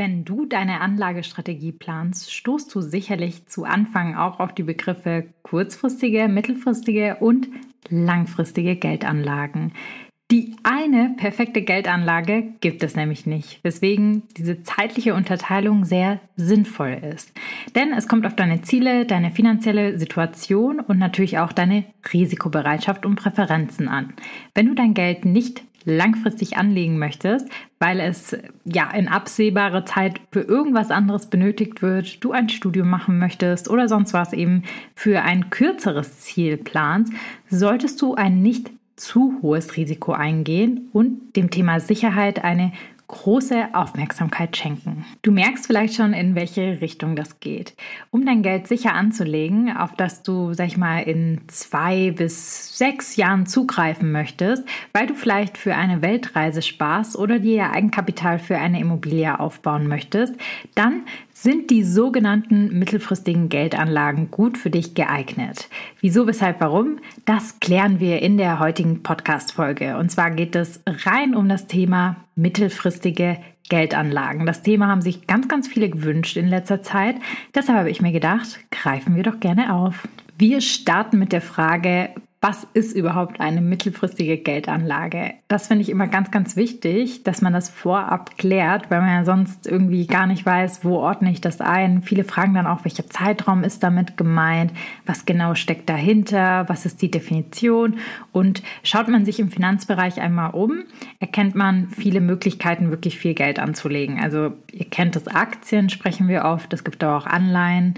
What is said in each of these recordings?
Wenn du deine Anlagestrategie planst, stoßt du sicherlich zu Anfang auch auf die Begriffe kurzfristige, mittelfristige und langfristige Geldanlagen. Die eine perfekte Geldanlage gibt es nämlich nicht, weswegen diese zeitliche Unterteilung sehr sinnvoll ist. Denn es kommt auf deine Ziele, deine finanzielle Situation und natürlich auch deine Risikobereitschaft und Präferenzen an. Wenn du dein Geld nicht langfristig anlegen möchtest, weil es ja in absehbarer Zeit für irgendwas anderes benötigt wird, du ein Studium machen möchtest oder sonst was eben für ein kürzeres Ziel planst, solltest du ein nicht zu hohes Risiko eingehen und dem Thema Sicherheit eine große Aufmerksamkeit schenken. Du merkst vielleicht schon, in welche Richtung das geht. Um dein Geld sicher anzulegen, auf das du, sag ich mal, in zwei bis sechs Jahren zugreifen möchtest, weil du vielleicht für eine Weltreise sparst oder dir Eigenkapital für eine Immobilie aufbauen möchtest, dann sind die sogenannten mittelfristigen Geldanlagen gut für dich geeignet? Wieso, weshalb, warum? Das klären wir in der heutigen Podcast-Folge. Und zwar geht es rein um das Thema mittelfristige Geldanlagen. Das Thema haben sich ganz, ganz viele gewünscht in letzter Zeit. Deshalb habe ich mir gedacht, greifen wir doch gerne auf. Wir starten mit der Frage, was ist überhaupt eine mittelfristige Geldanlage? Das finde ich immer ganz, ganz wichtig, dass man das vorab klärt, weil man ja sonst irgendwie gar nicht weiß, wo ordne ich das ein. Viele fragen dann auch, welcher Zeitraum ist damit gemeint, was genau steckt dahinter, was ist die Definition. Und schaut man sich im Finanzbereich einmal um, erkennt man viele Möglichkeiten, wirklich viel Geld anzulegen. Also ihr kennt das Aktien, sprechen wir oft, es gibt auch Anleihen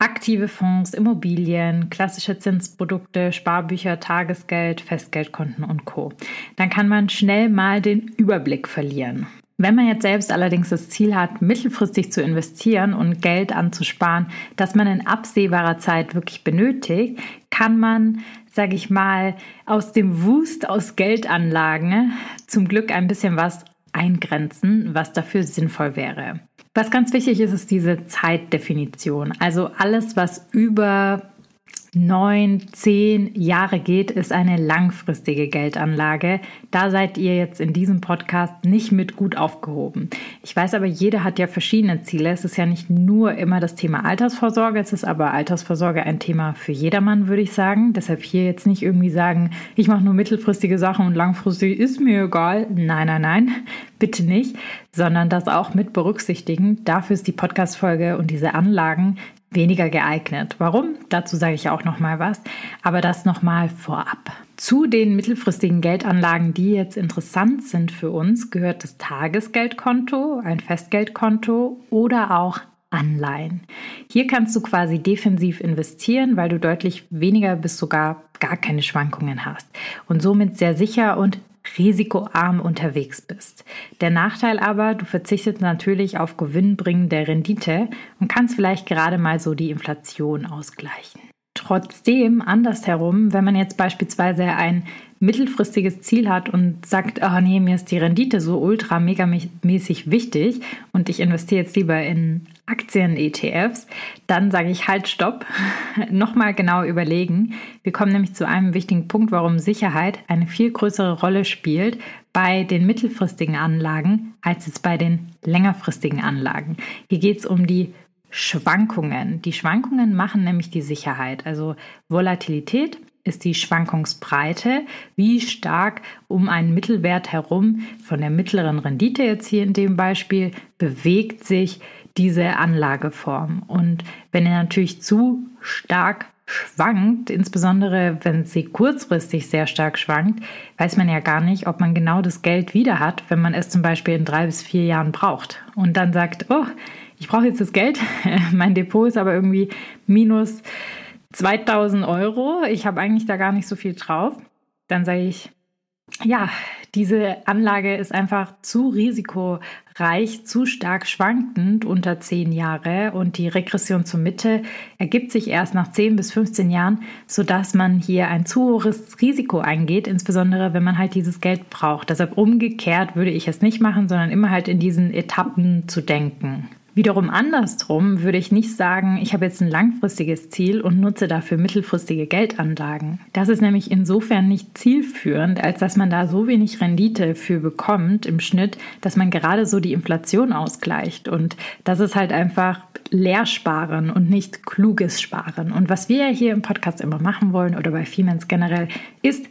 aktive Fonds, Immobilien, klassische Zinsprodukte, Sparbücher, Tagesgeld, Festgeldkonten und Co. Dann kann man schnell mal den Überblick verlieren. Wenn man jetzt selbst allerdings das Ziel hat, mittelfristig zu investieren und Geld anzusparen, das man in absehbarer Zeit wirklich benötigt, kann man, sage ich mal, aus dem Wust aus Geldanlagen zum Glück ein bisschen was eingrenzen, was dafür sinnvoll wäre. Was ganz wichtig ist, ist diese Zeitdefinition. Also alles, was über neun, zehn Jahre geht, ist eine langfristige Geldanlage. Da seid ihr jetzt in diesem Podcast nicht mit gut aufgehoben. Ich weiß aber, jeder hat ja verschiedene Ziele. Es ist ja nicht nur immer das Thema Altersvorsorge, es ist aber Altersvorsorge ein Thema für jedermann, würde ich sagen. Deshalb hier jetzt nicht irgendwie sagen, ich mache nur mittelfristige Sachen und langfristig ist mir egal. Nein, nein, nein, bitte nicht, sondern das auch mit berücksichtigen. Dafür ist die Podcast-Folge und diese Anlagen weniger geeignet. Warum? Dazu sage ich auch noch mal was, aber das noch mal vorab. Zu den mittelfristigen Geldanlagen, die jetzt interessant sind für uns, gehört das Tagesgeldkonto, ein Festgeldkonto oder auch Anleihen. Hier kannst du quasi defensiv investieren, weil du deutlich weniger bis sogar gar keine Schwankungen hast und somit sehr sicher und risikoarm unterwegs bist. Der Nachteil aber, du verzichtest natürlich auf gewinnbringende Rendite und kannst vielleicht gerade mal so die Inflation ausgleichen. Trotzdem, andersherum, wenn man jetzt beispielsweise ein mittelfristiges Ziel hat und sagt, oh nee, mir ist die Rendite so ultra mega mäßig wichtig und ich investiere jetzt lieber in Aktien-ETFs, dann sage ich halt, stopp, nochmal genau überlegen. Wir kommen nämlich zu einem wichtigen Punkt, warum Sicherheit eine viel größere Rolle spielt bei den mittelfristigen Anlagen als es bei den längerfristigen Anlagen. Hier geht es um die Schwankungen. Die Schwankungen machen nämlich die Sicherheit. Also Volatilität ist die Schwankungsbreite, wie stark um einen Mittelwert herum von der mittleren Rendite jetzt hier in dem Beispiel bewegt sich diese Anlageform. Und wenn er natürlich zu stark schwankt, insbesondere wenn sie kurzfristig sehr stark schwankt, weiß man ja gar nicht, ob man genau das Geld wieder hat, wenn man es zum Beispiel in drei bis vier Jahren braucht. Und dann sagt, oh, ich brauche jetzt das Geld, mein Depot ist aber irgendwie minus 2000 Euro, ich habe eigentlich da gar nicht so viel drauf. Dann sage ich, ja, Diese Anlage ist einfach zu risikoreich, zu stark schwankend unter 10 Jahre und die Regression zur Mitte ergibt sich erst nach 10 bis 15 Jahren, sodass man hier ein zu hohes Risiko eingeht, insbesondere wenn man halt dieses Geld braucht. Deshalb umgekehrt würde ich es nicht machen, sondern immer halt in diesen Etappen zu denken. Wiederum andersrum würde ich nicht sagen, ich habe jetzt ein langfristiges Ziel und nutze dafür mittelfristige Geldanlagen. Das ist nämlich insofern nicht zielführend, als dass man da so wenig Rendite für bekommt im Schnitt, dass man gerade so die Inflation ausgleicht. Und das ist halt einfach Leersparen und nicht kluges Sparen. Und was wir hier im Podcast immer machen wollen oder bei Finance generell, ist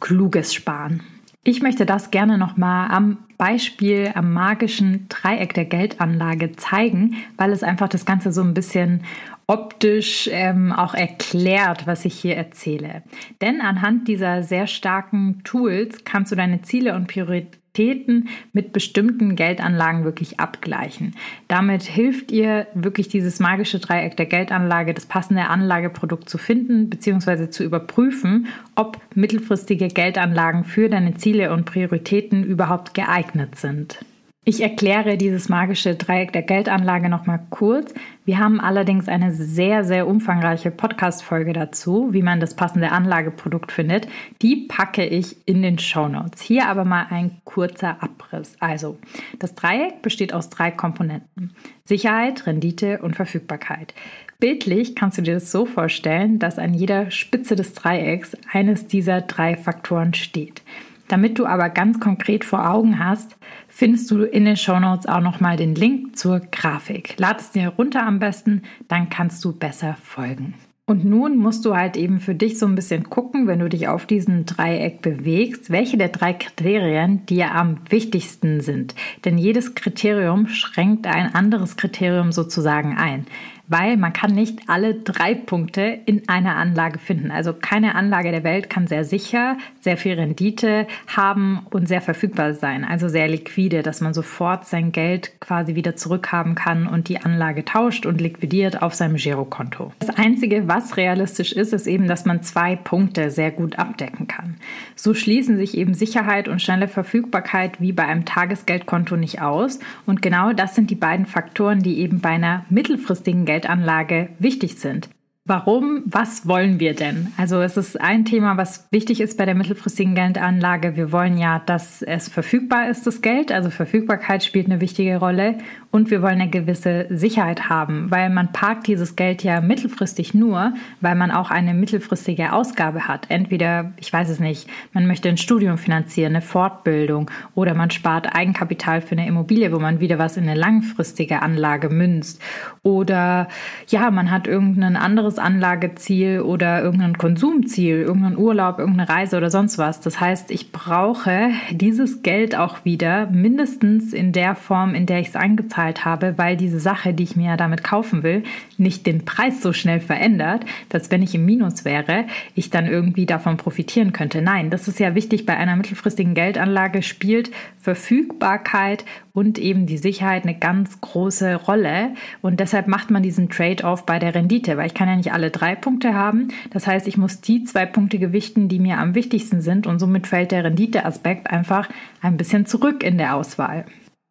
kluges Sparen. Ich möchte das gerne nochmal am Beispiel, am magischen Dreieck der Geldanlage zeigen, weil es einfach das Ganze so ein bisschen optisch ähm, auch erklärt, was ich hier erzähle. Denn anhand dieser sehr starken Tools kannst du deine Ziele und Prioritäten Aktivitäten mit bestimmten Geldanlagen wirklich abgleichen. Damit hilft ihr wirklich dieses magische Dreieck der Geldanlage, das passende Anlageprodukt zu finden bzw. zu überprüfen, ob mittelfristige Geldanlagen für deine Ziele und Prioritäten überhaupt geeignet sind. Ich erkläre dieses magische Dreieck der Geldanlage nochmal kurz. Wir haben allerdings eine sehr, sehr umfangreiche Podcast-Folge dazu, wie man das passende Anlageprodukt findet. Die packe ich in den Show Notes. Hier aber mal ein kurzer Abriss. Also, das Dreieck besteht aus drei Komponenten. Sicherheit, Rendite und Verfügbarkeit. Bildlich kannst du dir das so vorstellen, dass an jeder Spitze des Dreiecks eines dieser drei Faktoren steht. Damit du aber ganz konkret vor Augen hast, findest du in den Shownotes auch nochmal den Link zur Grafik. Lad es dir runter am besten, dann kannst du besser folgen. Und nun musst du halt eben für dich so ein bisschen gucken, wenn du dich auf diesem Dreieck bewegst, welche der drei Kriterien dir am wichtigsten sind. Denn jedes Kriterium schränkt ein anderes Kriterium sozusagen ein weil man kann nicht alle drei Punkte in einer Anlage finden. Also keine Anlage der Welt kann sehr sicher, sehr viel Rendite haben und sehr verfügbar sein, also sehr liquide, dass man sofort sein Geld quasi wieder zurückhaben kann und die Anlage tauscht und liquidiert auf seinem Girokonto. Das Einzige, was realistisch ist, ist eben, dass man zwei Punkte sehr gut abdecken kann. So schließen sich eben Sicherheit und schnelle Verfügbarkeit wie bei einem Tagesgeldkonto nicht aus und genau das sind die beiden Faktoren, die eben bei einer mittelfristigen Geld Geldanlage wichtig sind. Warum? Was wollen wir denn? Also es ist ein Thema, was wichtig ist bei der mittelfristigen Geldanlage. Wir wollen ja, dass es verfügbar ist, das Geld. Also Verfügbarkeit spielt eine wichtige Rolle. Und wir wollen eine gewisse Sicherheit haben, weil man parkt dieses Geld ja mittelfristig nur, weil man auch eine mittelfristige Ausgabe hat. Entweder, ich weiß es nicht, man möchte ein Studium finanzieren, eine Fortbildung oder man spart Eigenkapital für eine Immobilie, wo man wieder was in eine langfristige Anlage münzt. Oder ja, man hat irgendein anderes Anlageziel oder irgendein Konsumziel, irgendeinen Urlaub, irgendeine Reise oder sonst was. Das heißt, ich brauche dieses Geld auch wieder mindestens in der Form, in der ich es eingezahlt habe, weil diese Sache, die ich mir damit kaufen will, nicht den Preis so schnell verändert, dass wenn ich im Minus wäre, ich dann irgendwie davon profitieren könnte. Nein, das ist ja wichtig bei einer mittelfristigen Geldanlage, spielt Verfügbarkeit und eben die Sicherheit eine ganz große Rolle. Und deshalb macht man diesen Trade-off bei der Rendite, weil ich kann ja nicht alle drei Punkte haben. Das heißt, ich muss die zwei Punkte gewichten, die mir am wichtigsten sind und somit fällt der Renditeaspekt einfach ein bisschen zurück in der Auswahl.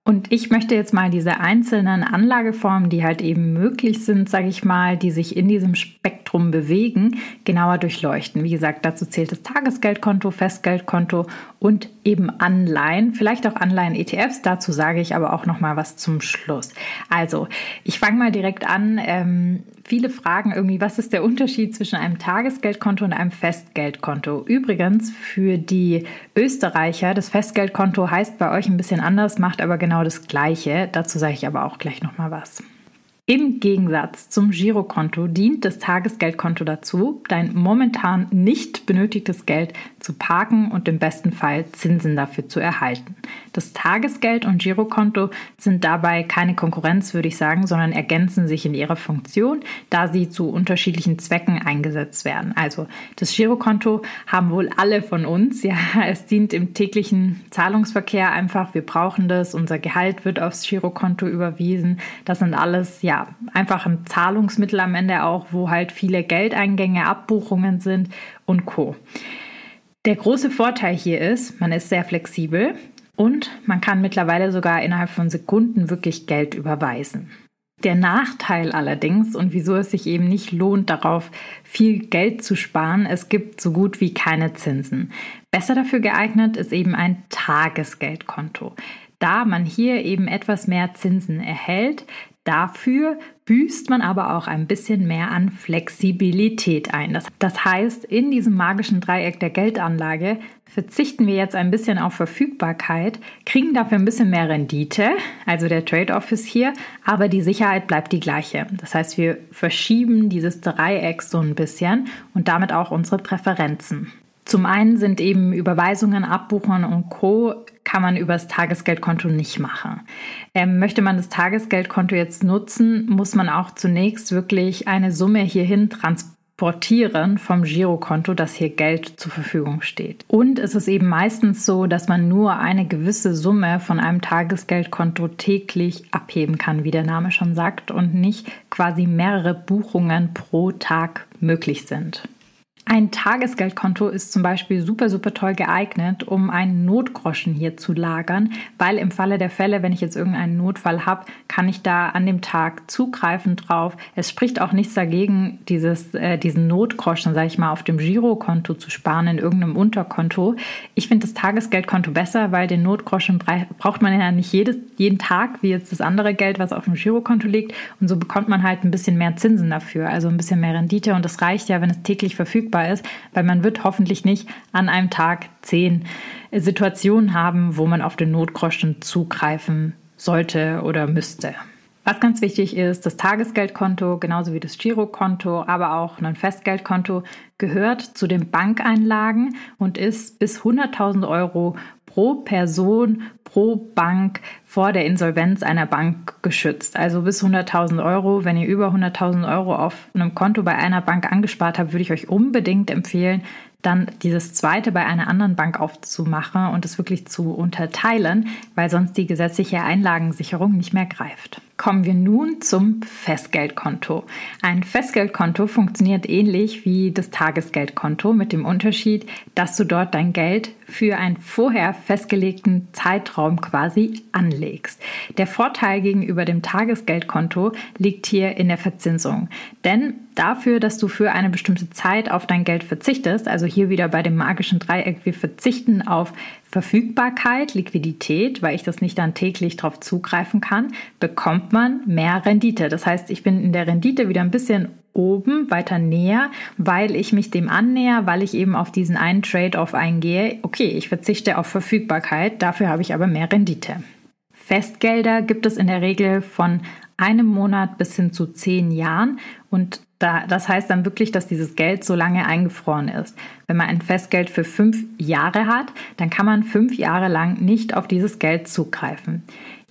Und ich möchte jetzt mal diese einzelnen Anlageformen, die halt eben möglich sind, sage ich mal, die sich in diesem Spektrum bewegen, genauer durchleuchten. Wie gesagt, dazu zählt das Tagesgeldkonto, Festgeldkonto und eben Anleihen, vielleicht auch Anleihen-ETFs. Dazu sage ich aber auch noch mal was zum Schluss. Also, ich fange mal direkt an. Ähm, viele fragen irgendwie, was ist der Unterschied zwischen einem Tagesgeldkonto und einem Festgeldkonto? Übrigens, für die Österreicher, das Festgeldkonto heißt bei euch ein bisschen anders, macht aber genau das Gleiche. Dazu sage ich aber auch gleich noch mal was. Im Gegensatz zum Girokonto dient das Tagesgeldkonto dazu, dein momentan nicht benötigtes Geld zu parken und im besten Fall Zinsen dafür zu erhalten. Das Tagesgeld und Girokonto sind dabei keine Konkurrenz, würde ich sagen, sondern ergänzen sich in ihrer Funktion, da sie zu unterschiedlichen Zwecken eingesetzt werden. Also das Girokonto haben wohl alle von uns. Ja, es dient im täglichen Zahlungsverkehr einfach. Wir brauchen das. Unser Gehalt wird aufs Girokonto überwiesen. Das sind alles ja einfach ein Zahlungsmittel am Ende auch, wo halt viele Geldeingänge, Abbuchungen sind und Co. Der große Vorteil hier ist, man ist sehr flexibel und man kann mittlerweile sogar innerhalb von Sekunden wirklich Geld überweisen. Der Nachteil allerdings und wieso es sich eben nicht lohnt, darauf viel Geld zu sparen, es gibt so gut wie keine Zinsen. Besser dafür geeignet ist eben ein Tagesgeldkonto. Da man hier eben etwas mehr Zinsen erhält, Dafür büßt man aber auch ein bisschen mehr an Flexibilität ein. Das, das, heißt, in diesem magischen Dreieck der Geldanlage verzichten wir jetzt ein bisschen auf Verfügbarkeit, kriegen dafür ein bisschen mehr Rendite, also der Trade-off ist hier, aber die Sicherheit bleibt die gleiche. Das heißt, wir verschieben dieses Dreieck so ein bisschen und damit auch unsere Präferenzen. Zum einen sind eben Überweisungen, Abbuchungen und Co. kann man übers Tagesgeldkonto nicht machen. Ähm, möchte man das Tagesgeldkonto jetzt nutzen, muss man auch zunächst wirklich eine Summe hierhin transportieren vom Girokonto, dass hier Geld zur Verfügung steht. Und es ist eben meistens so, dass man nur eine gewisse Summe von einem Tagesgeldkonto täglich abheben kann, wie der Name schon sagt, und nicht quasi mehrere Buchungen pro Tag möglich sind. Ein Tagesgeldkonto ist zum Beispiel super, super toll geeignet, um einen Notgroschen hier zu lagern, weil im Falle der Fälle, wenn ich jetzt irgendeinen Notfall habe, kann ich da an dem Tag zugreifen drauf. Es spricht auch nichts dagegen, dieses, äh, diesen Notgroschen, sage ich mal, auf dem Girokonto zu sparen, in irgendeinem Unterkonto. Ich finde das Tagesgeldkonto besser, weil den Notgroschen braucht man ja nicht jedes, jeden Tag, wie jetzt das andere Geld, was auf dem Girokonto liegt. Und so bekommt man halt ein bisschen mehr Zinsen dafür, also ein bisschen mehr Rendite. Und das reicht ja, wenn es täglich verfügbar verfügbar ist, weil man wird hoffentlich nicht an einem Tag zehn Situationen haben, wo man auf den Notgroschen zugreifen sollte oder müsste. Was ganz wichtig ist, das Tagesgeldkonto, genauso wie das Girokonto, aber auch ein Festgeldkonto, gehört zu den Bankeinlagen und ist bis 100.000 Euro pro Person, pro Bank vor der Insolvenz einer Bank geschützt. Also bis 100.000 Euro. Wenn ihr über 100.000 Euro auf einem Konto bei einer Bank angespart habt, würde ich euch unbedingt empfehlen, dann dieses zweite bei einer anderen Bank aufzumachen und es wirklich zu unterteilen, weil sonst die gesetzliche Einlagensicherung nicht mehr greift. Kommen wir nun zum Festgeldkonto. Ein Festgeldkonto funktioniert ähnlich wie das Tagesgeldkonto mit dem Unterschied, dass du dort dein Geld für einen vorher festgelegten Zeitraum quasi anlegst. Der Vorteil gegenüber dem Tagesgeldkonto liegt hier in der Verzinsung. Denn dafür, dass du für eine bestimmte Zeit auf dein Geld verzichtest, also hier wieder bei dem magischen Dreieck, wir verzichten auf Verfügbarkeit, Liquidität, weil ich das nicht dann täglich darauf zugreifen kann, bekommt man mehr Rendite. Das heißt, ich bin in der Rendite wieder ein bisschen oben, weiter näher, weil ich mich dem annäher, weil ich eben auf diesen einen Trade-off eingehe. Okay, ich verzichte auf Verfügbarkeit, dafür habe ich aber mehr Rendite. Festgelder gibt es in der Regel von einem Monat bis hin zu zehn Jahren und da, das heißt dann wirklich, dass dieses Geld so lange eingefroren ist. Wenn man ein Festgeld für fünf Jahre hat, dann kann man fünf Jahre lang nicht auf dieses Geld zugreifen.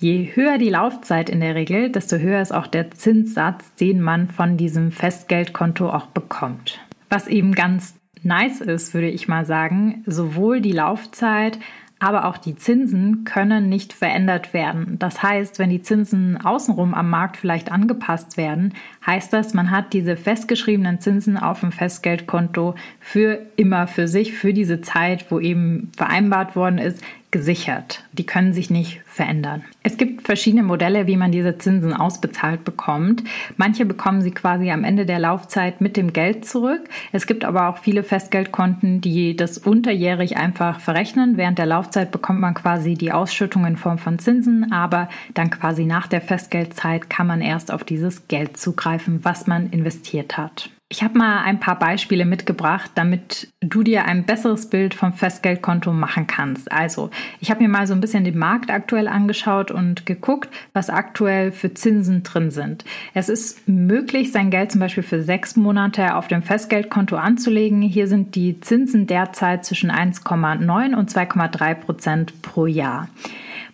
Je höher die Laufzeit in der Regel, desto höher ist auch der Zinssatz, den man von diesem Festgeldkonto auch bekommt. Was eben ganz nice ist, würde ich mal sagen, sowohl die Laufzeit aber auch die Zinsen können nicht verändert werden. Das heißt, wenn die Zinsen außenrum am Markt vielleicht angepasst werden, heißt das, man hat diese festgeschriebenen Zinsen auf dem Festgeldkonto für immer für sich, für diese Zeit, wo eben vereinbart worden ist, gesichert. Die können sich nicht verändern. Es gibt verschiedene Modelle, wie man diese Zinsen ausbezahlt bekommt. Manche bekommen sie quasi am Ende der Laufzeit mit dem Geld zurück. Es gibt aber auch viele Festgeldkonten, die das unterjährig einfach verrechnen. Während der Laufzeit bekommt man quasi die Ausschüttung in Form von Zinsen, aber dann quasi nach der Festgeldzeit kann man erst auf dieses Geld zugreifen, was man investiert hat. Ich habe mal ein paar Beispiele mitgebracht, damit du dir ein besseres Bild vom Festgeldkonto machen kannst. Also, ich habe mir mal so ein bisschen den Markt aktuell angeschaut und geguckt, was aktuell für Zinsen drin sind. Es ist möglich, sein Geld zum Beispiel für sechs Monate auf dem Festgeldkonto anzulegen. Hier sind die Zinsen derzeit zwischen 1,9 und 2,3 Prozent pro Jahr.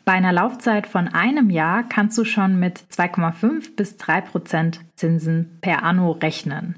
Bei einer Laufzeit von einem Jahr kannst du schon mit 2,5 bis 3 Prozent Zinsen per Anno rechnen.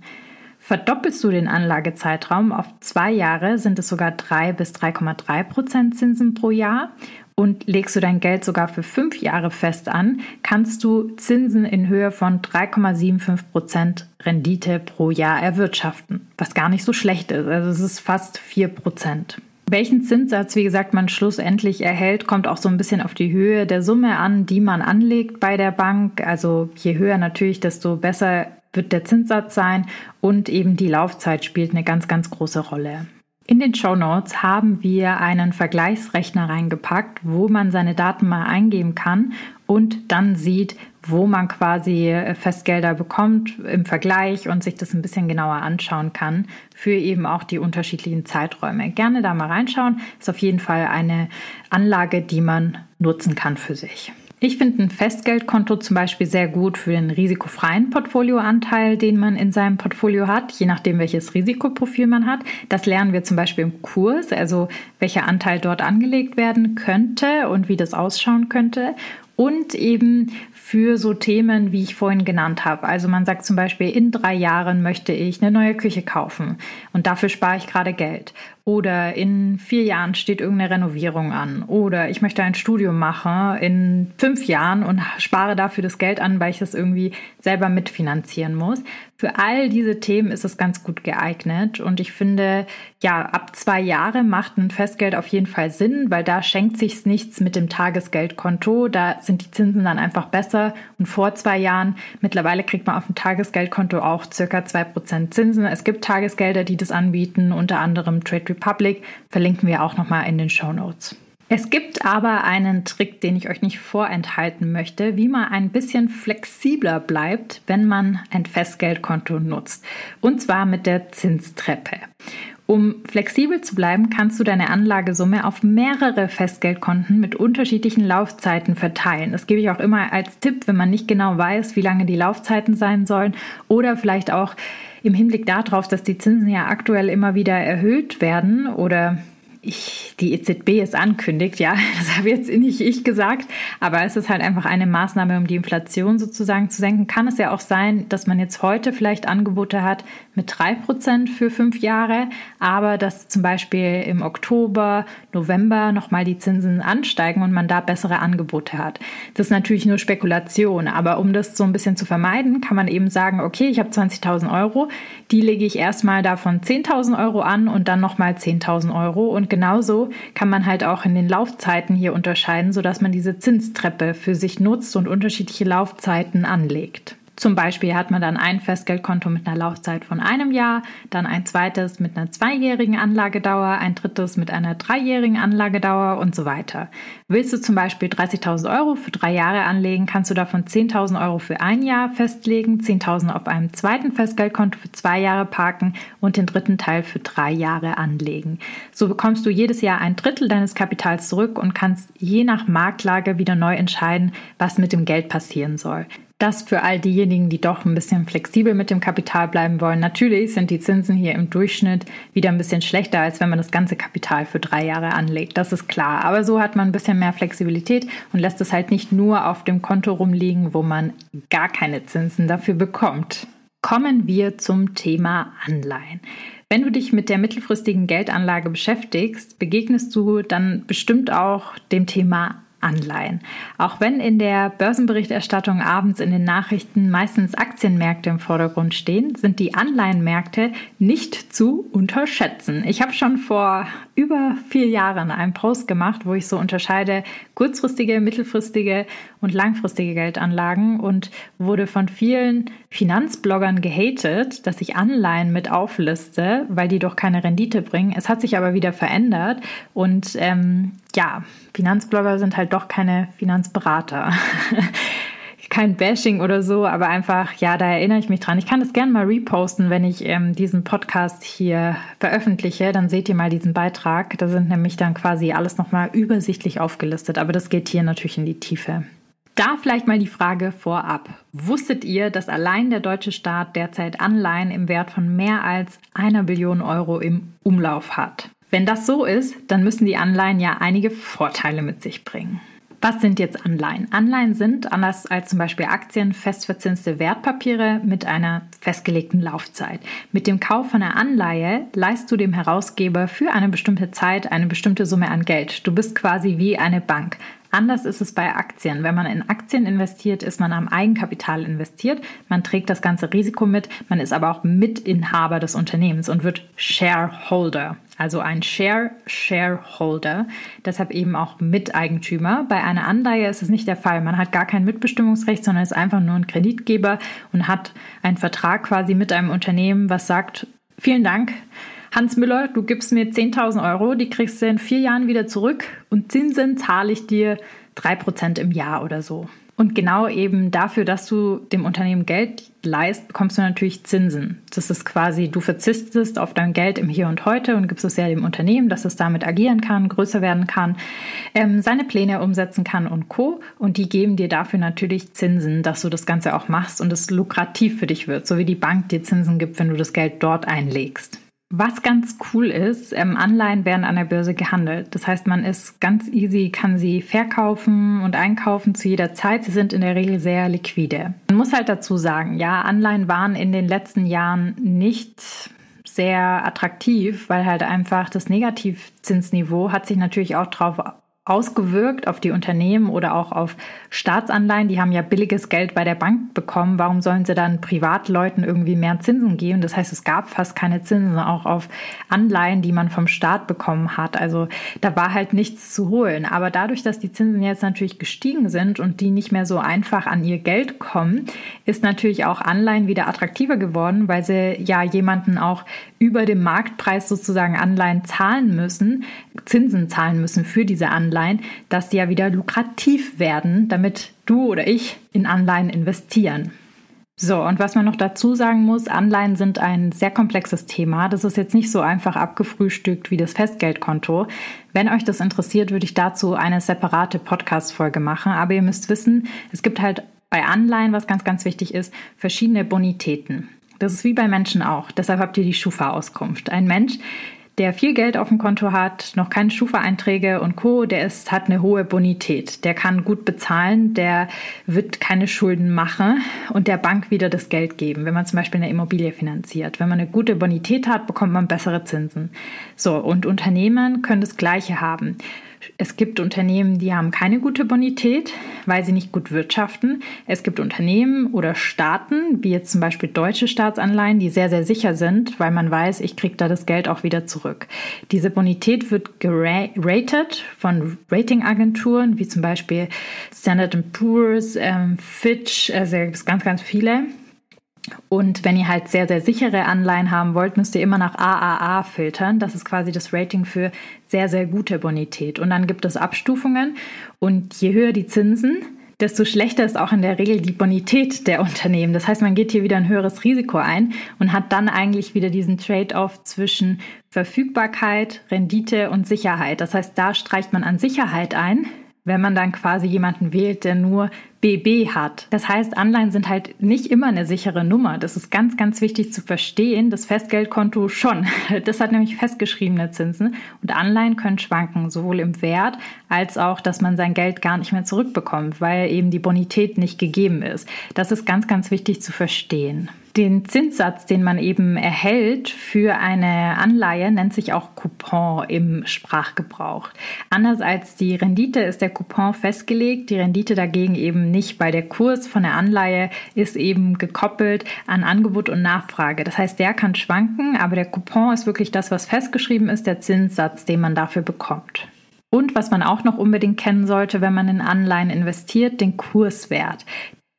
Verdoppelst du den Anlagezeitraum auf zwei Jahre, sind es sogar 3 bis 3,3 Prozent Zinsen pro Jahr. Und legst du dein Geld sogar für fünf Jahre fest an, kannst du Zinsen in Höhe von 3,75 Prozent Rendite pro Jahr erwirtschaften, was gar nicht so schlecht ist. Also es ist fast 4 Prozent. Welchen Zinssatz, wie gesagt, man schlussendlich erhält, kommt auch so ein bisschen auf die Höhe der Summe an, die man anlegt bei der Bank. Also je höher natürlich, desto besser wird der Zinssatz sein und eben die Laufzeit spielt eine ganz, ganz große Rolle. In den Show Notes haben wir einen Vergleichsrechner reingepackt, wo man seine Daten mal eingeben kann und dann sieht, wo man quasi äh, Festgelder bekommt im Vergleich und sich das ein bisschen genauer anschauen kann für eben auch die unterschiedlichen Zeiträume. Gerne da mal reinschauen. Ist auf jeden Fall eine Anlage, die man nutzen kann für sich. Ich finde ein Festgeldkonto zum Beispiel sehr gut für den risikofreien Portfolioanteil, den man in seinem Portfolio hat, je nachdem, welches Risikoprofil man hat. Das lernen wir zum Beispiel im Kurs, also welcher Anteil dort angelegt werden könnte und wie das ausschauen könnte und eben für so Themen, wie ich vorhin genannt habe. Also man sagt zum Beispiel, in drei Jahren möchte ich eine neue Küche kaufen und dafür spare ich gerade Geld. Oder in vier Jahren steht irgendeine Renovierung an. Oder ich möchte ein Studium machen in fünf Jahren und spare dafür das Geld an, weil ich das irgendwie selber mitfinanzieren muss. Für all diese Themen ist es ganz gut geeignet und ich finde, ja, ab zwei Jahre macht ein Festgeld auf jeden Fall Sinn, weil da schenkt sich's nichts mit dem Tagesgeldkonto. Da sind die Zinsen dann einfach besser und vor zwei Jahren, mittlerweile kriegt man auf dem Tagesgeldkonto auch circa zwei Prozent Zinsen. Es gibt Tagesgelder, die das anbieten, unter anderem Trade Republic, verlinken wir auch nochmal in den Show Notes. Es gibt aber einen Trick, den ich euch nicht vorenthalten möchte, wie man ein bisschen flexibler bleibt, wenn man ein Festgeldkonto nutzt. Und zwar mit der Zinstreppe. Um flexibel zu bleiben, kannst du deine Anlagesumme auf mehrere Festgeldkonten mit unterschiedlichen Laufzeiten verteilen. Das gebe ich auch immer als Tipp, wenn man nicht genau weiß, wie lange die Laufzeiten sein sollen oder vielleicht auch im Hinblick darauf, dass die Zinsen ja aktuell immer wieder erhöht werden oder ich, die EZB es ankündigt, ja, das habe jetzt nicht ich gesagt, aber es ist halt einfach eine Maßnahme, um die Inflation sozusagen zu senken. Kann es ja auch sein, dass man jetzt heute vielleicht Angebote hat mit drei Prozent für fünf Jahre, aber dass zum Beispiel im Oktober, November nochmal die Zinsen ansteigen und man da bessere Angebote hat. Das ist natürlich nur Spekulation, aber um das so ein bisschen zu vermeiden, kann man eben sagen, okay, ich habe 20.000 Euro, die lege ich erstmal davon 10.000 Euro an und dann nochmal 10.000 Euro und genauso kann man halt auch in den Laufzeiten hier unterscheiden, sodass man diese Zinstreppe für sich nutzt und unterschiedliche Laufzeiten anlegt. Zum Beispiel hat man dann ein Festgeldkonto mit einer Laufzeit von einem Jahr, dann ein zweites mit einer zweijährigen Anlagedauer, ein drittes mit einer dreijährigen Anlagedauer und so weiter. Willst du zum Beispiel 30.000 Euro für drei Jahre anlegen, kannst du davon 10.000 Euro für ein Jahr festlegen, 10.000 auf einem zweiten Festgeldkonto für zwei Jahre parken und den dritten Teil für drei Jahre anlegen. So bekommst du jedes Jahr ein Drittel deines Kapitals zurück und kannst je nach Marktlage wieder neu entscheiden, was mit dem Geld passieren soll. Das für all diejenigen, die doch ein bisschen flexibel mit dem Kapital bleiben wollen. Natürlich sind die Zinsen hier im Durchschnitt wieder ein bisschen schlechter, als wenn man das ganze Kapital für drei Jahre anlegt. Das ist klar. Aber so hat man ein bisschen mehr Flexibilität und lässt es halt nicht nur auf dem Konto rumliegen, wo man gar keine Zinsen dafür bekommt. Kommen wir zum Thema Anleihen. Wenn du dich mit der mittelfristigen Geldanlage beschäftigst, begegnest du dann bestimmt auch dem Thema Anleihen. Auch wenn in der Börsenberichterstattung abends in den Nachrichten meistens Aktienmärkte im Vordergrund stehen, sind die Anleihenmärkte nicht zu unterschätzen. Ich habe schon vor über vier Jahren einen Post gemacht, wo ich so unterscheide kurzfristige, mittelfristige und langfristige Geldanlagen und wurde von vielen Finanzbloggern gehatet, dass ich Anleihen mit aufliste, weil die doch keine Rendite bringen. Es hat sich aber wieder verändert und ähm, ja, Finanzblogger sind halt doch keine Finanzberater. Kein Bashing oder so, aber einfach, ja, da erinnere ich mich dran. Ich kann das gerne mal reposten, wenn ich ähm, diesen Podcast hier veröffentliche. Dann seht ihr mal diesen Beitrag. Da sind nämlich dann quasi alles nochmal übersichtlich aufgelistet. Aber das geht hier natürlich in die Tiefe. Da vielleicht mal die Frage vorab. Wusstet ihr, dass allein der deutsche Staat derzeit Anleihen im Wert von mehr als einer Billion Euro im Umlauf hat? Wenn das so ist, dann müssen die Anleihen ja einige Vorteile mit sich bringen. Was sind jetzt Anleihen? Anleihen sind, anders als zum Beispiel Aktien, festverzinste Wertpapiere mit einer festgelegten Laufzeit. Mit dem Kauf von einer Anleihe leist du dem Herausgeber für eine bestimmte Zeit eine bestimmte Summe an Geld. Du bist quasi wie eine Bank. Anders ist es bei Aktien. Wenn man in Aktien investiert, ist man am Eigenkapital investiert. Man trägt das ganze Risiko mit. Man ist aber auch Mitinhaber des Unternehmens und wird Shareholder. Also ein Share Shareholder. Deshalb eben auch Miteigentümer. Bei einer Anleihe ist es nicht der Fall. Man hat gar kein Mitbestimmungsrecht, sondern ist einfach nur ein Kreditgeber und hat einen Vertrag quasi mit einem Unternehmen, was sagt, vielen Dank. Hans Müller, du gibst mir 10.000 Euro, die kriegst du in vier Jahren wieder zurück und Zinsen zahle ich dir 3% im Jahr oder so. Und genau eben dafür, dass du dem Unternehmen Geld leist, bekommst du natürlich Zinsen. Das ist quasi, du verzichtest auf dein Geld im Hier und Heute und gibst es ja dem Unternehmen, dass es damit agieren kann, größer werden kann, ähm, seine Pläne umsetzen kann und Co. Und die geben dir dafür natürlich Zinsen, dass du das Ganze auch machst und es lukrativ für dich wird, so wie die Bank dir Zinsen gibt, wenn du das Geld dort einlegst. Was ganz cool ist, ähm, Anleihen werden an der Börse gehandelt. Das heißt, man ist ganz easy, kann sie verkaufen und einkaufen zu jeder Zeit. Sie sind in der Regel sehr liquide. Man muss halt dazu sagen, ja, Anleihen waren in den letzten Jahren nicht sehr attraktiv, weil halt einfach das Negativzinsniveau hat sich natürlich auch darauf ausgewirkt auf die Unternehmen oder auch auf Staatsanleihen. Die haben ja billiges Geld bei der Bank bekommen. Warum sollen sie dann Privatleuten irgendwie mehr Zinsen geben? Das heißt, es gab fast keine Zinsen, auch auf Anleihen, die man vom Staat bekommen hat. Also da war halt nichts zu holen. Aber dadurch, dass die Zinsen jetzt natürlich gestiegen sind und die nicht mehr so einfach an ihr Geld kommen, ist natürlich auch Anleihen wieder attraktiver geworden, weil sie ja jemanden auch über dem Marktpreis sozusagen Anleihen zahlen müssen, Zinsen zahlen müssen für diese Anleihen, dass die ja wieder lukrativ werden, damit du oder ich in Anleihen investieren. So, und was man noch dazu sagen muss, Anleihen sind ein sehr komplexes Thema. Das ist jetzt nicht so einfach abgefrühstückt wie das Festgeldkonto. Wenn euch das interessiert, würde ich dazu eine separate Podcast-Folge machen. Aber ihr müsst wissen, es gibt halt bei Anleihen, was ganz, ganz wichtig ist, verschiedene Bonitäten. Das ist wie bei Menschen auch. Deshalb habt ihr die Schufa-Auskunft. Ein Mensch, der viel Geld auf dem Konto hat, noch keine Schufa-Einträge und Co., der ist, hat eine hohe Bonität. Der kann gut bezahlen, der wird keine Schulden machen und der Bank wieder das Geld geben, wenn man zum Beispiel eine Immobilie finanziert. Wenn man eine gute Bonität hat, bekommt man bessere Zinsen. So, und Unternehmen können das Gleiche haben. Es gibt Unternehmen, die haben keine gute Bonität, weil sie nicht gut wirtschaften. Es gibt Unternehmen oder Staaten, wie jetzt zum Beispiel deutsche Staatsanleihen, die sehr, sehr sicher sind, weil man weiß, ich kriege da das Geld auch wieder zurück. Diese Bonität wird geratet von Ratingagenturen, wie zum Beispiel Standard Poor's, ähm, Fitch, also es ganz, ganz viele. Und wenn ihr halt sehr, sehr sichere Anleihen haben wollt, müsst ihr immer nach AAA filtern. Das ist quasi das Rating für sehr, sehr gute Bonität. Und dann gibt es Abstufungen. Und je höher die Zinsen, desto schlechter ist auch in der Regel die Bonität der Unternehmen. Das heißt, man geht hier wieder ein höheres Risiko ein und hat dann eigentlich wieder diesen Trade-off zwischen Verfügbarkeit, Rendite und Sicherheit. Das heißt, da streicht man an Sicherheit ein, wenn man dann quasi jemanden wählt, der nur BB hat. Das heißt, Anleihen sind halt nicht immer eine sichere Nummer. Das ist ganz, ganz wichtig zu verstehen. Das Festgeldkonto schon. Das hat nämlich festgeschriebene Zinsen und Anleihen können schwanken, sowohl im Wert als auch, dass man sein Geld gar nicht mehr zurückbekommt, weil eben die Bonität nicht gegeben ist. Das ist ganz, ganz wichtig zu verstehen. Den Zinssatz, den man eben erhält für eine Anleihe, nennt sich auch Coupon im Sprachgebrauch. Anders als die Rendite ist der Coupon festgelegt, die Rendite dagegen eben nicht, weil der Kurs von der Anleihe ist eben gekoppelt an Angebot und Nachfrage. Das heißt, der kann schwanken, aber der Coupon ist wirklich das, was festgeschrieben ist, der Zinssatz, den man dafür bekommt. Und was man auch noch unbedingt kennen sollte, wenn man in Anleihen investiert, den Kurswert.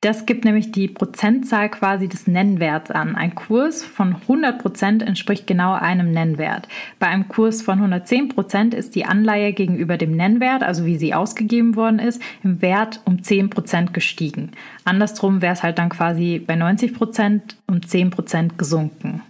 Das gibt nämlich die Prozentzahl quasi des Nennwerts an. Ein Kurs von 100 Prozent entspricht genau einem Nennwert. Bei einem Kurs von 110 Prozent ist die Anleihe gegenüber dem Nennwert, also wie sie ausgegeben worden ist, im Wert um 10 Prozent gestiegen. Andersrum wäre es halt dann quasi bei 90 Prozent um 10 Prozent gesunken.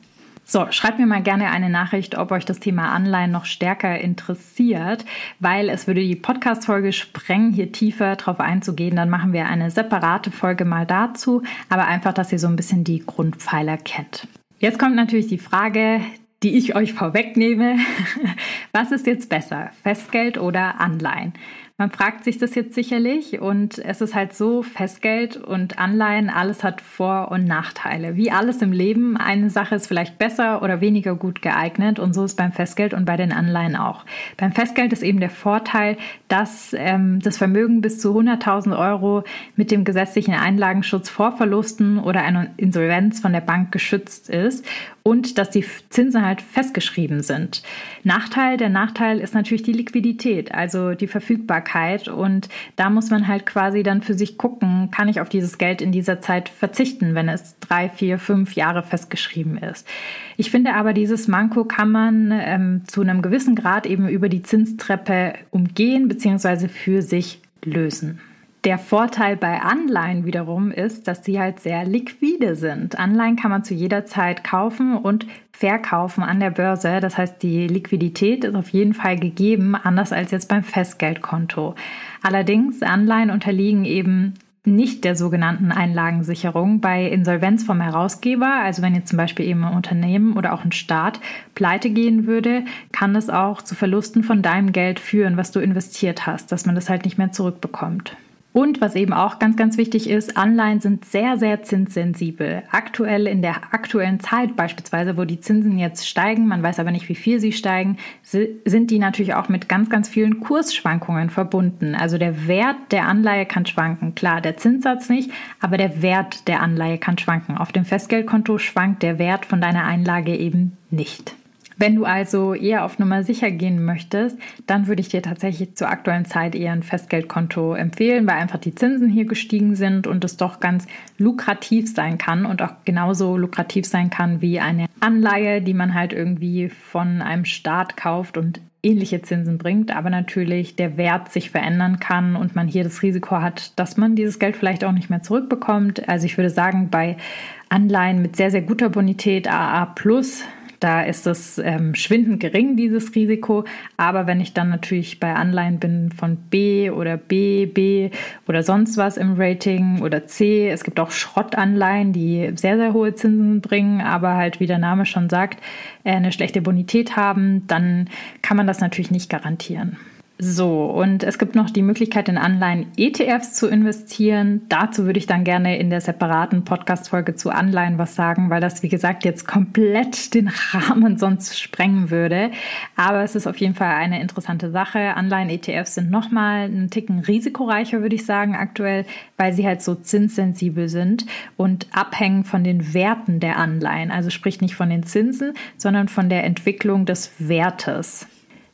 So, schreibt mir mal gerne eine Nachricht, ob euch das Thema Anleihen noch stärker interessiert, weil es würde die Podcast-Folge sprengen, hier tiefer drauf einzugehen. Dann machen wir eine separate Folge mal dazu, aber einfach, dass ihr so ein bisschen die Grundpfeiler kennt. Jetzt kommt natürlich die Frage, die ich euch vorwegnehme. Was ist jetzt besser, Festgeld oder Anleihen? Man fragt sich das jetzt sicherlich und es ist halt so, Festgeld und Anleihen, alles hat Vor- und Nachteile. Wie alles im Leben, eine Sache ist vielleicht besser oder weniger gut geeignet und so ist beim Festgeld und bei den Anleihen auch. Beim Festgeld ist eben der Vorteil, dass ähm, das Vermögen bis zu 100.000 Euro mit dem gesetzlichen Einlagenschutz vor Verlusten oder einer Insolvenz von der Bank geschützt ist und dass die Zinsen halt festgeschrieben sind. Nachteil, der Nachteil ist natürlich die Liquidität, also die Verfügbarkeit und da muss man halt quasi dann für sich gucken, kann ich auf dieses Geld in dieser Zeit verzichten, wenn es drei, vier, fünf Jahre festgeschrieben ist. Ich finde aber, dieses Manko kann man ähm, zu einem gewissen Grad eben über die Zinstreppe umgehen bzw. für sich lösen. Der Vorteil bei Anleihen wiederum ist, dass sie halt sehr liquide sind. Anleihen kann man zu jeder Zeit kaufen und verkaufen an der Börse. Das heißt, die Liquidität ist auf jeden Fall gegeben, anders als jetzt beim Festgeldkonto. Allerdings, Anleihen unterliegen eben nicht der sogenannten Einlagensicherung bei Insolvenz vom Herausgeber, also wenn jetzt zum Beispiel eben ein Unternehmen oder auch ein Staat pleite gehen würde, kann es auch zu Verlusten von deinem Geld führen, was du investiert hast, dass man das halt nicht mehr zurückbekommt. Und was eben auch ganz, ganz wichtig ist, Anleihen sind sehr, sehr zinssensibel. Aktuell in der aktuellen Zeit beispielsweise, wo die Zinsen jetzt steigen, man weiß aber nicht, wie viel sie steigen, sind die natürlich auch mit ganz, ganz vielen Kursschwankungen verbunden. Also der Wert der Anleihe kann schwanken. Klar, der Zinssatz nicht, aber der Wert der Anleihe kann schwanken. Auf dem Festgeldkonto schwankt der Wert von deiner Einlage eben nicht. Wenn du also eher auf Nummer sicher gehen möchtest, dann würde ich dir tatsächlich zur aktuellen Zeit eher ein Festgeldkonto empfehlen, weil einfach die Zinsen hier gestiegen sind und es doch ganz lukrativ sein kann und auch genauso lukrativ sein kann wie eine Anleihe, die man halt irgendwie von einem Staat kauft und ähnliche Zinsen bringt, aber natürlich der Wert sich verändern kann und man hier das Risiko hat, dass man dieses Geld vielleicht auch nicht mehr zurückbekommt. Also ich würde sagen, bei Anleihen mit sehr, sehr guter Bonität AA Plus da ist es ähm, schwindend gering, dieses Risiko. Aber wenn ich dann natürlich bei Anleihen bin von B oder B, B oder sonst was im Rating oder C, es gibt auch Schrottanleihen, die sehr, sehr hohe Zinsen bringen, aber halt, wie der Name schon sagt, äh, eine schlechte Bonität haben, dann kann man das natürlich nicht garantieren. So, und es gibt noch die Möglichkeit, in Anleihen-ETFs zu investieren. Dazu würde ich dann gerne in der separaten Podcast-Folge zu Anleihen was sagen, weil das, wie gesagt, jetzt komplett den Rahmen sonst sprengen würde. Aber es ist auf jeden Fall eine interessante Sache. Anleihen-ETFs sind nochmal einen Ticken risikoreicher, würde ich sagen, aktuell, weil sie halt so zinssensibel sind und abhängen von den Werten der Anleihen. Also sprich nicht von den Zinsen, sondern von der Entwicklung des Wertes.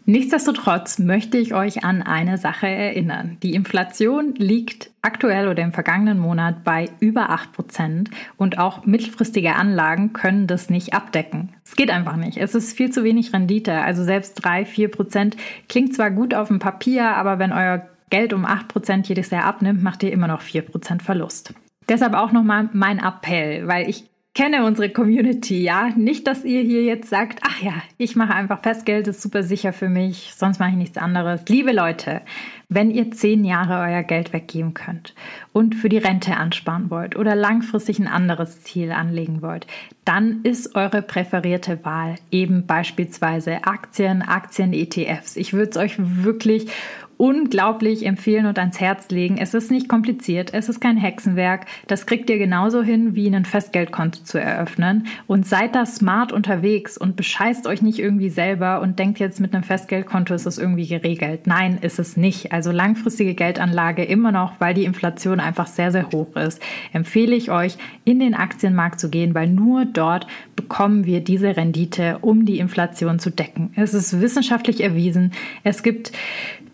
Nichtsdestotrotz möchte ich euch an eine Sache erinnern. Die Inflation liegt aktuell oder im vergangenen Monat bei über 8% und auch mittelfristige Anlagen können das nicht abdecken. Es geht einfach nicht. Es ist viel zu wenig Rendite. Also selbst 3, 4% klingt zwar gut auf dem Papier, aber wenn euer Geld um 8% jedes Jahr abnimmt, macht ihr immer noch 4% Verlust. Deshalb auch nochmal mein Appell, weil ich kenne unsere Community, ja. Nicht, dass ihr hier jetzt sagt, ach ja, ich mache einfach Festgeld, ist super sicher für mich, sonst mache ich nichts anderes. Liebe Leute, wenn ihr zehn Jahre euer Geld weggeben könnt und für die Rente ansparen wollt oder langfristig ein anderes Ziel anlegen wollt, dann ist eure präferierte Wahl eben beispielsweise Aktien, Aktien-ETFs. Ich würde es euch wirklich unglaublich empfehlen und ans Herz legen. Es ist nicht kompliziert, es ist kein Hexenwerk. Das kriegt ihr genauso hin, wie ein Festgeldkonto zu eröffnen. Und seid da smart unterwegs und bescheißt euch nicht irgendwie selber und denkt jetzt mit einem Festgeldkonto ist es irgendwie geregelt. Nein, ist es nicht. Also langfristige Geldanlage immer noch, weil die Inflation einfach sehr, sehr hoch ist, empfehle ich euch, in den Aktienmarkt zu gehen, weil nur dort bekommen wir diese Rendite, um die Inflation zu decken. Es ist wissenschaftlich erwiesen. Es gibt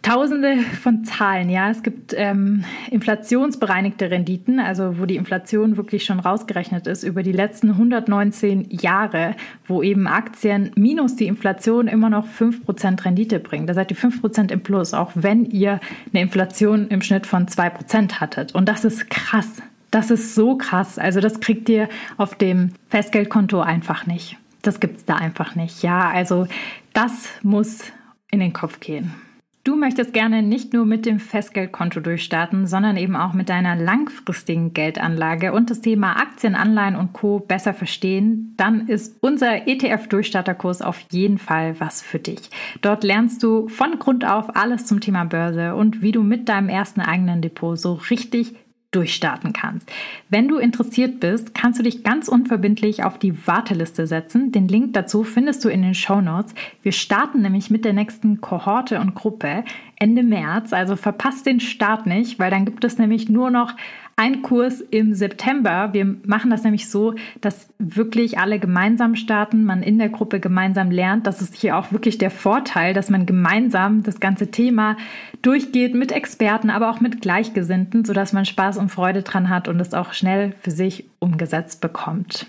Tausende von Zahlen, ja. Es gibt ähm, inflationsbereinigte Renditen, also wo die Inflation wirklich schon rausgerechnet ist über die letzten 119 Jahre, wo eben Aktien minus die Inflation immer noch 5% Rendite bringen. Da seid ihr 5% im Plus, auch wenn ihr eine Inflation im Schnitt von 2% hattet. Und das ist krass. Das ist so krass. Also das kriegt ihr auf dem Festgeldkonto einfach nicht. Das gibt's da einfach nicht. Ja, also das muss in den Kopf gehen. Du möchtest gerne nicht nur mit dem Festgeldkonto durchstarten, sondern eben auch mit deiner langfristigen Geldanlage und das Thema Aktien, Anleihen und Co. besser verstehen, dann ist unser ETF-Durchstarterkurs auf jeden Fall was für dich. Dort lernst du von Grund auf alles zum Thema Börse und wie du mit deinem ersten eigenen Depot so richtig durchstarten kannst. Wenn du interessiert bist, kannst du dich ganz unverbindlich auf die Warteliste setzen. Den Link dazu findest du in den Show Notes. Wir starten nämlich mit der nächsten Kohorte und Gruppe Ende März, also verpasst den Start nicht, weil dann gibt es nämlich nur noch ein Kurs im September. Wir machen das nämlich so, dass wirklich alle gemeinsam starten, man in der Gruppe gemeinsam lernt. Das ist hier auch wirklich der Vorteil, dass man gemeinsam das ganze Thema durchgeht mit Experten, aber auch mit Gleichgesinnten, sodass man Spaß und Freude dran hat und es auch schnell für sich umgesetzt bekommt.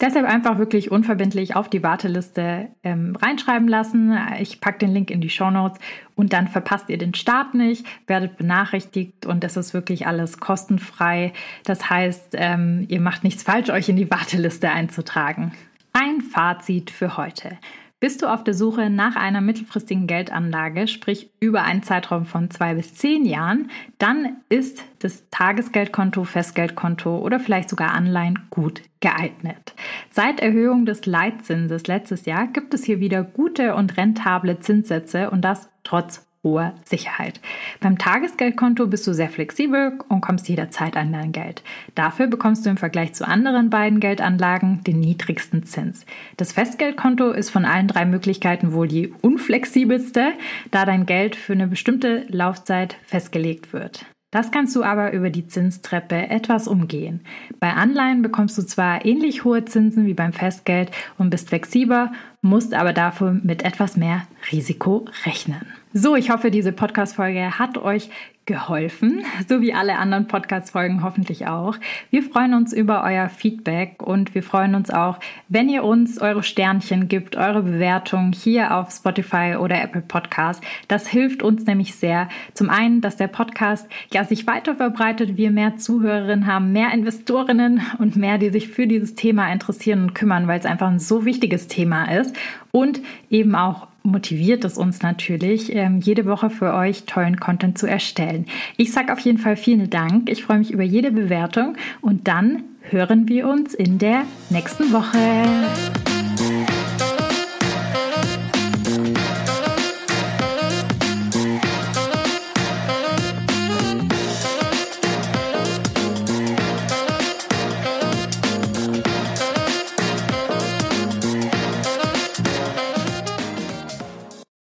Deshalb einfach wirklich unverbindlich auf die Warteliste ähm, reinschreiben lassen. Ich packe den Link in die Show Notes und dann verpasst ihr den Start nicht, werdet benachrichtigt und das ist wirklich alles kostenfrei. Das heißt, ähm, ihr macht nichts falsch, euch in die Warteliste einzutragen. Ein Fazit für heute. Bist du auf der Suche nach einer mittelfristigen Geldanlage, sprich über einen Zeitraum von zwei bis zehn Jahren, dann ist das Tagesgeldkonto, Festgeldkonto oder vielleicht sogar Anleihen gut geeignet. Seit Erhöhung des Leitzinses letztes Jahr gibt es hier wieder gute und rentable Zinssätze und das trotz hoher Sicherheit. Beim Tagesgeldkonto bist du sehr flexibel und kommst jederzeit an dein Geld. Dafür bekommst du im Vergleich zu anderen beiden Geldanlagen den niedrigsten Zins. Das Festgeldkonto ist von allen drei Möglichkeiten wohl die unflexibelste, da dein Geld für eine bestimmte Laufzeit festgelegt wird. Das kannst du aber über die Zinstreppe etwas umgehen. Bei Anleihen bekommst du zwar ähnlich hohe Zinsen wie beim Festgeld und bist flexibler, musst aber dafür mit etwas mehr Risiko rechnen. So, ich hoffe, diese Podcast-Folge hat euch geholfen, so wie alle anderen Podcast-Folgen hoffentlich auch. Wir freuen uns über euer Feedback und wir freuen uns auch, wenn ihr uns eure Sternchen gibt, eure Bewertung hier auf Spotify oder Apple Podcast. Das hilft uns nämlich sehr. Zum einen, dass der Podcast ja sich weiter verbreitet, wir mehr Zuhörerinnen haben, mehr Investorinnen und mehr, die sich für dieses Thema interessieren und kümmern, weil es einfach ein so wichtiges Thema ist und eben auch motiviert es uns natürlich, ähm, jede Woche für euch tollen Content zu erstellen. Ich sage auf jeden Fall vielen Dank. Ich freue mich über jede Bewertung und dann hören wir uns in der nächsten Woche.